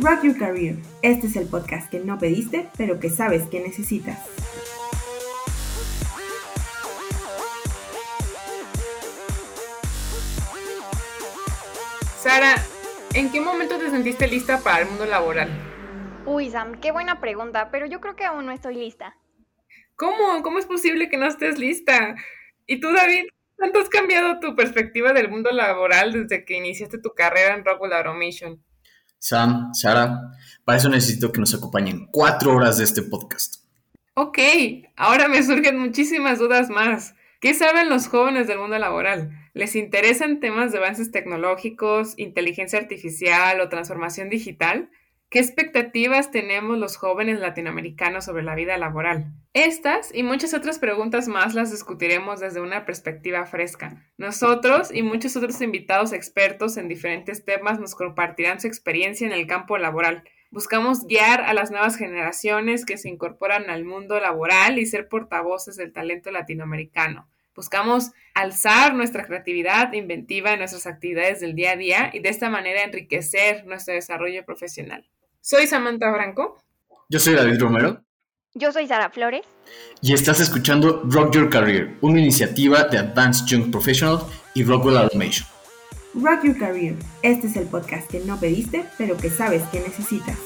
Rock Your Career. Este es el podcast que no pediste, pero que sabes que necesitas. Sara, ¿en qué momento te sentiste lista para el mundo laboral? Uy, Sam, qué buena pregunta, pero yo creo que aún no estoy lista. ¿Cómo? ¿Cómo es posible que no estés lista? ¿Y tú, David? ¿Cuánto has cambiado tu perspectiva del mundo laboral desde que iniciaste tu carrera en Rockwell Automation? Sam, Sara, para eso necesito que nos acompañen cuatro horas de este podcast. Ok, ahora me surgen muchísimas dudas más. ¿Qué saben los jóvenes del mundo laboral? ¿Les interesan temas de avances tecnológicos, inteligencia artificial o transformación digital? ¿Qué expectativas tenemos los jóvenes latinoamericanos sobre la vida laboral? Estas y muchas otras preguntas más las discutiremos desde una perspectiva fresca. Nosotros y muchos otros invitados expertos en diferentes temas nos compartirán su experiencia en el campo laboral. Buscamos guiar a las nuevas generaciones que se incorporan al mundo laboral y ser portavoces del talento latinoamericano. Buscamos alzar nuestra creatividad inventiva en nuestras actividades del día a día y de esta manera enriquecer nuestro desarrollo profesional. Soy Samantha Branco. Yo soy David Romero. Yo soy Sara Flores. Y estás escuchando Rock Your Career, una iniciativa de Advanced Young Professionals y Rockwell Automation. Rock Your Career. Este es el podcast que no pediste, pero que sabes que necesitas.